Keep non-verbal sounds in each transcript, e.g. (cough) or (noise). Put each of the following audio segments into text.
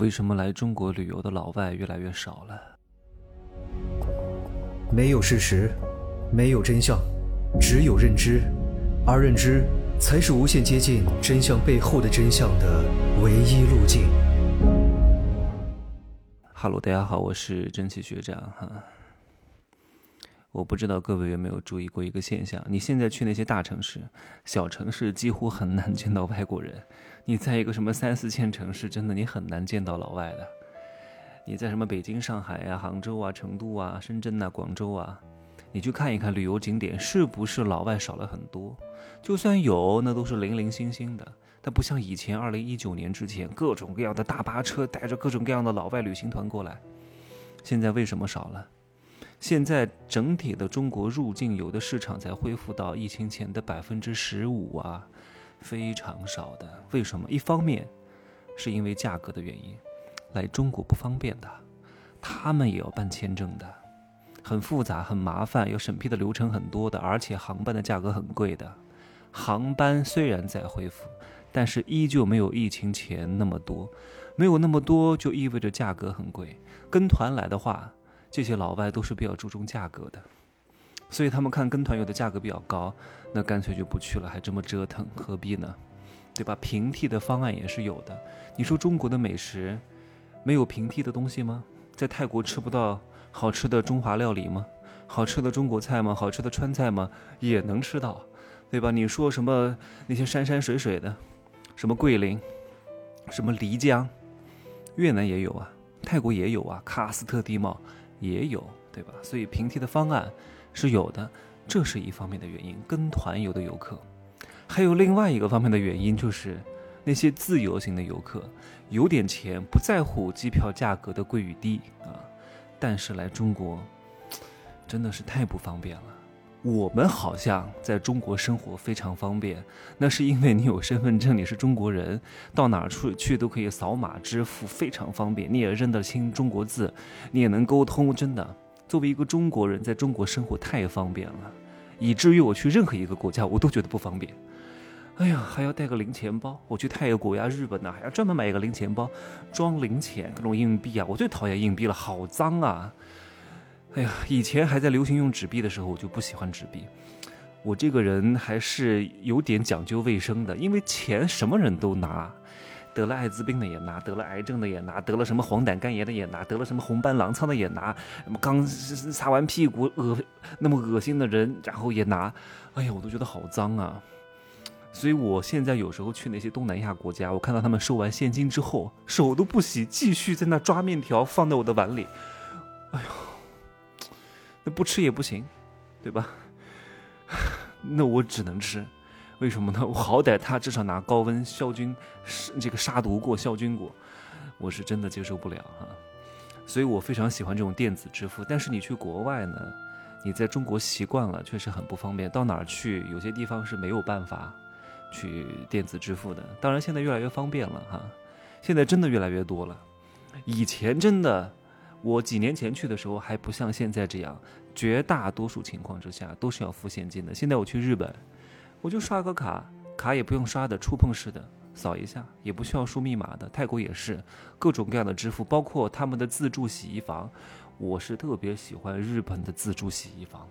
为什么来中国旅游的老外越来越少了？没有事实，没有真相，只有认知，而认知才是无限接近真相背后的真相的唯一路径。哈喽，大家好，我是蒸汽学长哈。我不知道各位有没有注意过一个现象：你现在去那些大城市、小城市，几乎很难见到外国人；你在一个什么三四线城市，真的你很难见到老外的。你在什么北京、上海啊、杭州啊、成都啊、深圳呐、广州啊，你去看一看旅游景点，是不是老外少了很多？就算有，那都是零零星星的。它不像以前，二零一九年之前，各种各样的大巴车带着各种各样的老外旅行团过来。现在为什么少了？现在整体的中国入境游的市场才恢复到疫情前的百分之十五啊，非常少的。为什么？一方面是因为价格的原因，来中国不方便的，他们也要办签证的，很复杂、很麻烦，要审批的流程很多的，而且航班的价格很贵的。航班虽然在恢复，但是依旧没有疫情前那么多，没有那么多就意味着价格很贵。跟团来的话。这些老外都是比较注重价格的，所以他们看跟团游的价格比较高，那干脆就不去了，还这么折腾，何必呢？对吧？平替的方案也是有的。你说中国的美食没有平替的东西吗？在泰国吃不到好吃的中华料理吗？好吃的中国菜吗？好吃的川菜吗？也能吃到，对吧？你说什么那些山山水水的，什么桂林，什么漓江，越南也有啊，泰国也有啊，喀斯特地貌。也有，对吧？所以平替的方案是有的，这是一方面的原因。跟团游的游客，还有另外一个方面的原因，就是那些自由行的游客，有点钱，不在乎机票价格的贵与低啊，但是来中国真的是太不方便了。我们好像在中国生活非常方便，那是因为你有身份证，你是中国人，到哪儿去去都可以扫码支付，非常方便。你也认得清中国字，你也能沟通，真的。作为一个中国人，在中国生活太方便了，以至于我去任何一个国家，我都觉得不方便。哎呀，还要带个零钱包，我去泰国呀、日本呐，还要专门买一个零钱包装零钱，各种硬币啊。我最讨厌硬币了，好脏啊。哎呀，以前还在流行用纸币的时候，我就不喜欢纸币。我这个人还是有点讲究卫生的，因为钱什么人都拿，得了艾滋病的也拿，得了癌症的也拿，得了什么黄疸肝炎的也拿，得了什么红斑狼疮的也拿，什么刚擦完屁股恶那么恶心的人，然后也拿。哎呀，我都觉得好脏啊！所以我现在有时候去那些东南亚国家，我看到他们收完现金之后，手都不洗，继续在那抓面条放在我的碗里。哎呦！那不吃也不行，对吧？(laughs) 那我只能吃，为什么呢？我好歹他至少拿高温消菌，这个杀毒过、消菌过，我是真的接受不了哈。所以我非常喜欢这种电子支付。但是你去国外呢，你在中国习惯了，确实很不方便。到哪儿去，有些地方是没有办法去电子支付的。当然，现在越来越方便了哈，现在真的越来越多了。以前真的。我几年前去的时候还不像现在这样，绝大多数情况之下都是要付现金的。现在我去日本，我就刷个卡，卡也不用刷的，触碰式的，扫一下也不需要输密码的。泰国也是，各种各样的支付，包括他们的自助洗衣房，我是特别喜欢日本的自助洗衣房。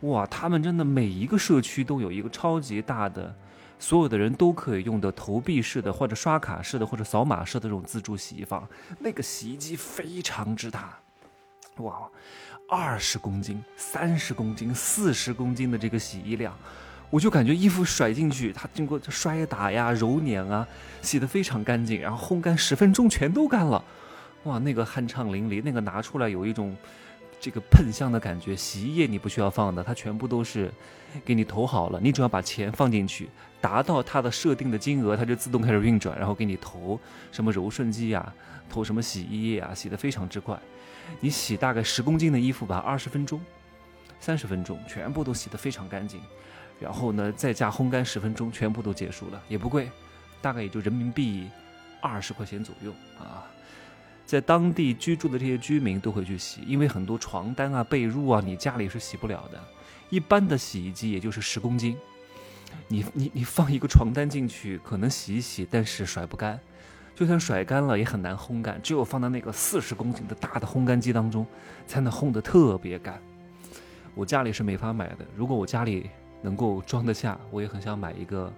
哇，他们真的每一个社区都有一个超级大的。所有的人都可以用的投币式的，或者刷卡式的，或者扫码式的这种自助洗衣房，那个洗衣机非常之大，哇，二十公斤、三十公斤、四十公斤的这个洗衣量，我就感觉衣服甩进去，它经过摔打呀、揉捻啊，洗得非常干净，然后烘干十分钟全都干了，哇，那个酣畅淋漓，那个拿出来有一种。这个喷香的感觉，洗衣液你不需要放的，它全部都是给你投好了，你只要把钱放进去，达到它的设定的金额，它就自动开始运转，然后给你投什么柔顺剂呀，投什么洗衣液啊，洗得非常之快。你洗大概十公斤的衣服吧，二十分钟、三十分钟，全部都洗得非常干净，然后呢再加烘干十分钟，全部都结束了，也不贵，大概也就人民币二十块钱左右啊。在当地居住的这些居民都会去洗，因为很多床单啊、被褥啊，你家里是洗不了的。一般的洗衣机也就是十公斤，你你你放一个床单进去，可能洗一洗，但是甩不干。就算甩干了也很难烘干，只有放到那个四十公斤的大的烘干机当中，才能烘得特别干。我家里是没法买的，如果我家里能够装得下，我也很想买一个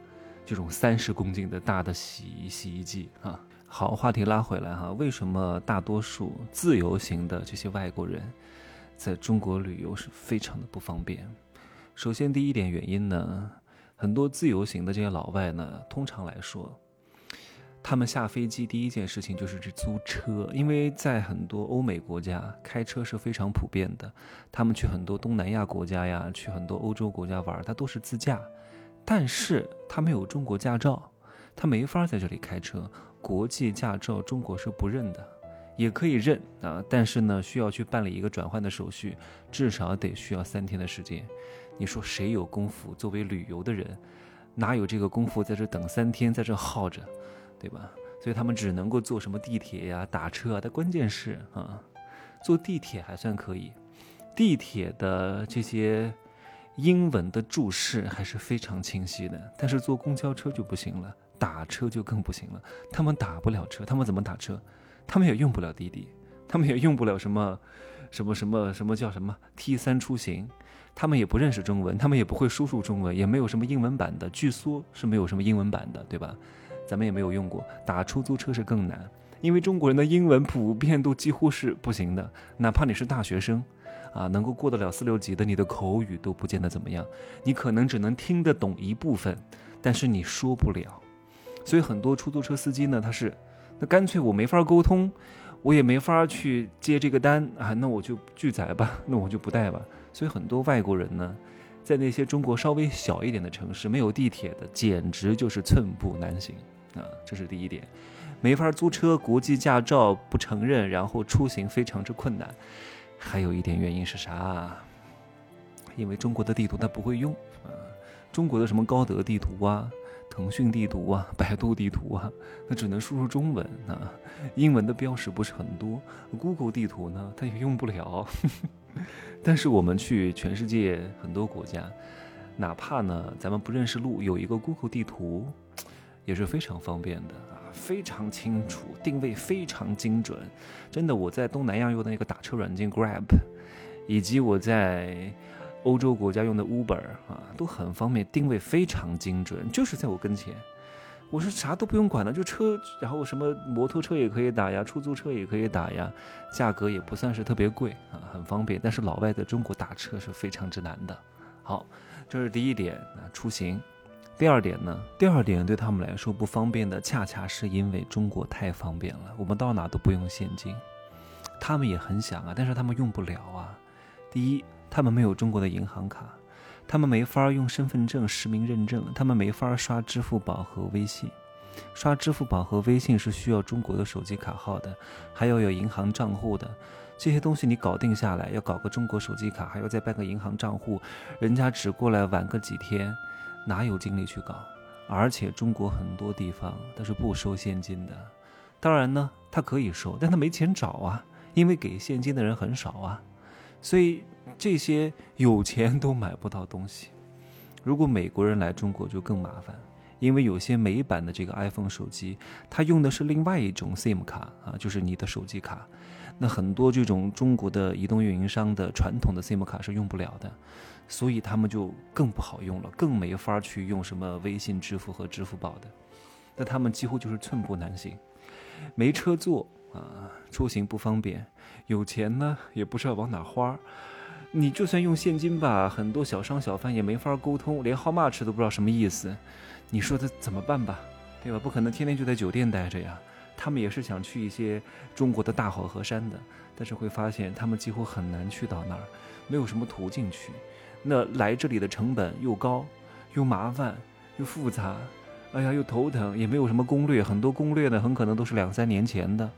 这种三十公斤的大的洗衣洗衣机啊。好，话题拉回来哈，为什么大多数自由行的这些外国人在中国旅游是非常的不方便？首先，第一点原因呢，很多自由行的这些老外呢，通常来说。他们下飞机第一件事情就是去租车，因为在很多欧美国家开车是非常普遍的。他们去很多东南亚国家呀，去很多欧洲国家玩，他都是自驾。但是他没有中国驾照，他没法在这里开车。国际驾照中国是不认的，也可以认啊，但是呢，需要去办理一个转换的手续，至少得需要三天的时间。你说谁有功夫？作为旅游的人，哪有这个功夫在这等三天，在这耗着？对吧？所以他们只能够坐什么地铁呀、打车啊。但关键是啊，坐地铁还算可以，地铁的这些英文的注释还是非常清晰的。但是坐公交车就不行了，打车就更不行了。他们打不了车，他们怎么打车？他们也用不了滴滴，他们也用不了什么什么什么什么叫什么 T 三出行，他们也不认识中文，他们也不会输入中文，也没有什么英文版的，据说是没有什么英文版的，对吧？咱们也没有用过，打出租车是更难，因为中国人的英文普遍都几乎是不行的，哪怕你是大学生，啊，能够过得了四六级的，你的口语都不见得怎么样，你可能只能听得懂一部分，但是你说不了，所以很多出租车司机呢，他是，那干脆我没法沟通，我也没法去接这个单啊，那我就拒载吧，(laughs) 那我就不带吧，所以很多外国人呢。在那些中国稍微小一点的城市，没有地铁的，简直就是寸步难行啊！这是第一点，没法租车，国际驾照不承认，然后出行非常之困难。还有一点原因是啥？因为中国的地图它不会用啊，中国的什么高德地图啊、腾讯地图啊、(laughs) 百度地图啊，那只能输入中文啊，英文的标识不是很多。Google 地图呢，它也用不了。(laughs) 但是我们去全世界很多国家，哪怕呢咱们不认识路，有一个 Google 地图，也是非常方便的啊，非常清楚，定位非常精准。真的，我在东南亚用的那个打车软件 Grab，以及我在欧洲国家用的 Uber 啊，都很方便，定位非常精准，就是在我跟前。我说啥都不用管了，就车，然后什么摩托车也可以打呀，出租车也可以打呀，价格也不算是特别贵啊，很方便。但是老外在中国打车是非常之难的。好，这是第一点啊，出行。第二点呢，第二点对他们来说不方便的，恰恰是因为中国太方便了，我们到哪都不用现金。他们也很想啊，但是他们用不了啊。第一，他们没有中国的银行卡。他们没法用身份证实名认证，他们没法刷支付宝和微信。刷支付宝和微信是需要中国的手机卡号的，还要有银行账户的。这些东西你搞定下来，要搞个中国手机卡，还要再办个银行账户，人家只过来玩个几天，哪有精力去搞？而且中国很多地方它是不收现金的。当然呢，他可以收，但他没钱找啊，因为给现金的人很少啊，所以。这些有钱都买不到东西。如果美国人来中国就更麻烦，因为有些美版的这个 iPhone 手机，它用的是另外一种 SIM 卡啊，就是你的手机卡。那很多这种中国的移动运营商的传统的 SIM 卡是用不了的，所以他们就更不好用了，更没法去用什么微信支付和支付宝的。那他们几乎就是寸步难行，没车坐啊，出行不方便，有钱呢也不知道往哪花。你就算用现金吧，很多小商小贩也没法沟通，连 how much 都不知道什么意思。你说他怎么办吧？对吧？不可能天天就在酒店待着呀。他们也是想去一些中国的大好河山的，但是会发现他们几乎很难去到那儿，没有什么途径去。那来这里的成本又高，又麻烦，又复杂，哎呀，又头疼，也没有什么攻略。很多攻略呢，很可能都是两三年前的。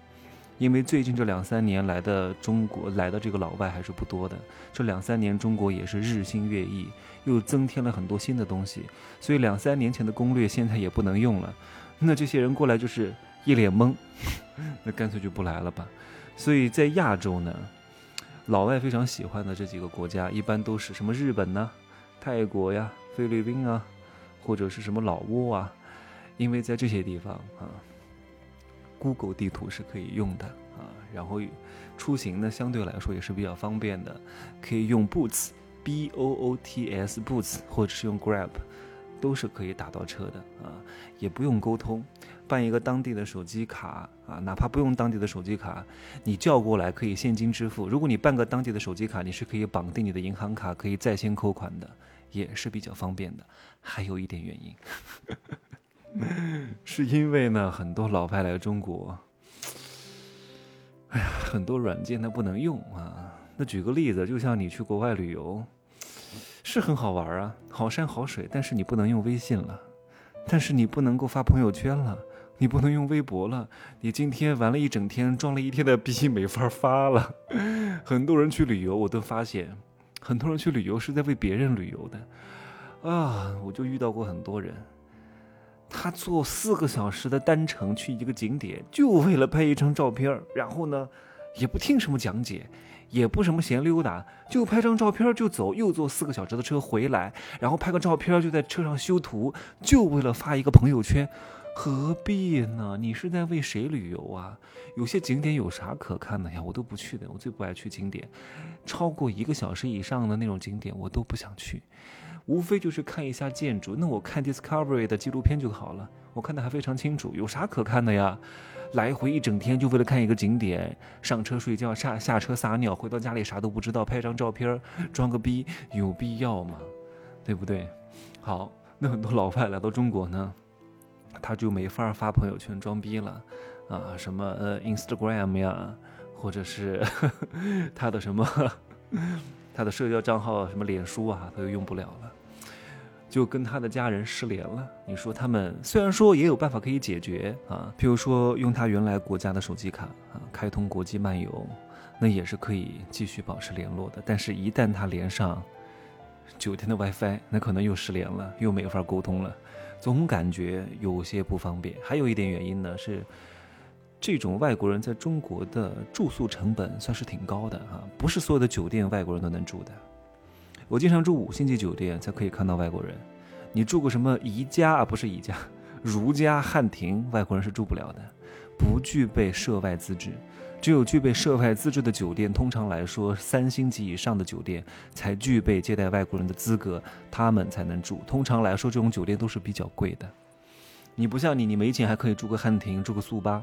因为最近这两三年来的中国来的这个老外还是不多的，这两三年中国也是日新月异，又增添了很多新的东西，所以两三年前的攻略现在也不能用了。那这些人过来就是一脸懵，(laughs) 那干脆就不来了吧。所以在亚洲呢，老外非常喜欢的这几个国家，一般都是什么日本呢、泰国呀、菲律宾啊，或者是什么老挝啊，因为在这些地方啊。Google 地图是可以用的啊。然后出行呢，相对来说也是比较方便的，可以用 Boots，B O O T S Boots，或者是用 Grab，都是可以打到车的啊，也不用沟通，办一个当地的手机卡啊，哪怕不用当地的手机卡，你叫过来可以现金支付。如果你办个当地的手机卡，你是可以绑定你的银行卡，可以在线扣款的，也是比较方便的。还有一点原因，(laughs) (laughs) 是因为呢，很多老外来中国。哎呀，很多软件它不能用啊。那举个例子，就像你去国外旅游，是很好玩啊，好山好水，但是你不能用微信了，但是你不能够发朋友圈了，你不能用微博了，你今天玩了一整天，装了一天的逼，没法发了。很多人去旅游，我都发现，很多人去旅游是在为别人旅游的啊。我就遇到过很多人。他坐四个小时的单程去一个景点，就为了拍一张照片然后呢，也不听什么讲解，也不什么闲溜达，就拍张照片就走，又坐四个小时的车回来，然后拍个照片就在车上修图，就为了发一个朋友圈，何必呢？你是在为谁旅游啊？有些景点有啥可看的呀？我都不去的，我最不爱去景点，超过一个小时以上的那种景点我都不想去。无非就是看一下建筑，那我看 Discovery 的纪录片就好了，我看的还非常清楚，有啥可看的呀？来回一整天就为了看一个景点，上车睡觉，下下车撒尿，回到家里啥都不知道，拍张照片装个逼，有必要吗？对不对？好，那很多老外来到中国呢，他就没法发朋友圈装逼了，啊，什么呃 Instagram 呀，或者是 (laughs) 他的什么 (laughs) 他的社交账号什么脸书啊，他就用不了了。就跟他的家人失联了。你说他们虽然说也有办法可以解决啊，譬如说用他原来国家的手机卡啊，开通国际漫游，那也是可以继续保持联络的。但是，一旦他连上酒店的 WiFi，那可能又失联了，又没法沟通了，总感觉有些不方便。还有一点原因呢，是这种外国人在中国的住宿成本算是挺高的啊，不是所有的酒店外国人都能住的。我经常住五星级酒店才可以看到外国人，你住过什么宜家啊？不是宜家，如家、汉庭，外国人是住不了的，不具备涉外资质。只有具备涉外资质的酒店，通常来说三星级以上的酒店才具备接待外国人的资格，他们才能住。通常来说，这种酒店都是比较贵的。你不像你，你没钱还可以住个汉庭，住个速八，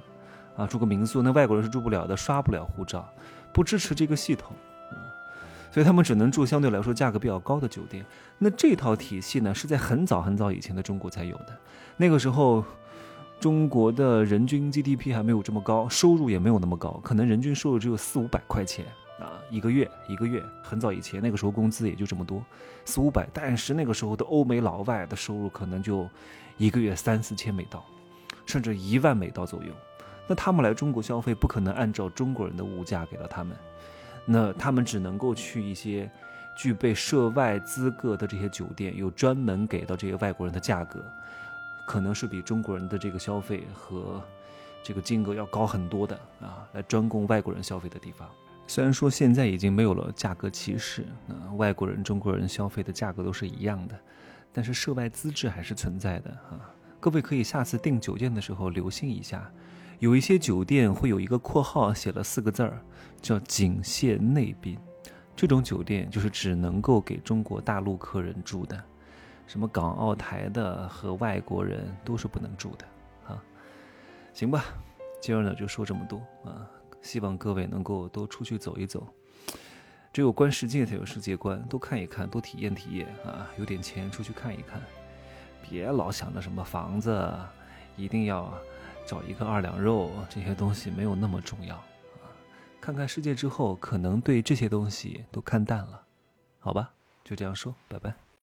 啊，住个民宿，那外国人是住不了的，刷不了护照，不支持这个系统。所以他们只能住相对来说价格比较高的酒店。那这套体系呢，是在很早很早以前的中国才有的。那个时候，中国的人均 GDP 还没有这么高，收入也没有那么高，可能人均收入只有四五百块钱啊，一个月一个月。很早以前，那个时候工资也就这么多，四五百。但是那个时候的欧美老外的收入可能就一个月三四千美刀，甚至一万美刀左右。那他们来中国消费，不可能按照中国人的物价给到他们。那他们只能够去一些具备涉外资格的这些酒店，有专门给到这些外国人的价格，可能是比中国人的这个消费和这个金额要高很多的啊，来专供外国人消费的地方。虽然说现在已经没有了价格歧视，那外国人、中国人消费的价格都是一样的，但是涉外资质还是存在的啊。各位可以下次订酒店的时候留心一下。有一些酒店会有一个括号，写了四个字儿，叫“仅限内宾”。这种酒店就是只能够给中国大陆客人住的，什么港澳台的和外国人都是不能住的啊。行吧，今儿呢就说这么多啊，希望各位能够多出去走一走。只有观世界才有世界观，多看一看，多体验体验啊。有点钱出去看一看，别老想着什么房子，一定要。找一个二两肉，这些东西没有那么重要！看看世界之后，可能对这些东西都看淡了，好吧？就这样说，拜拜。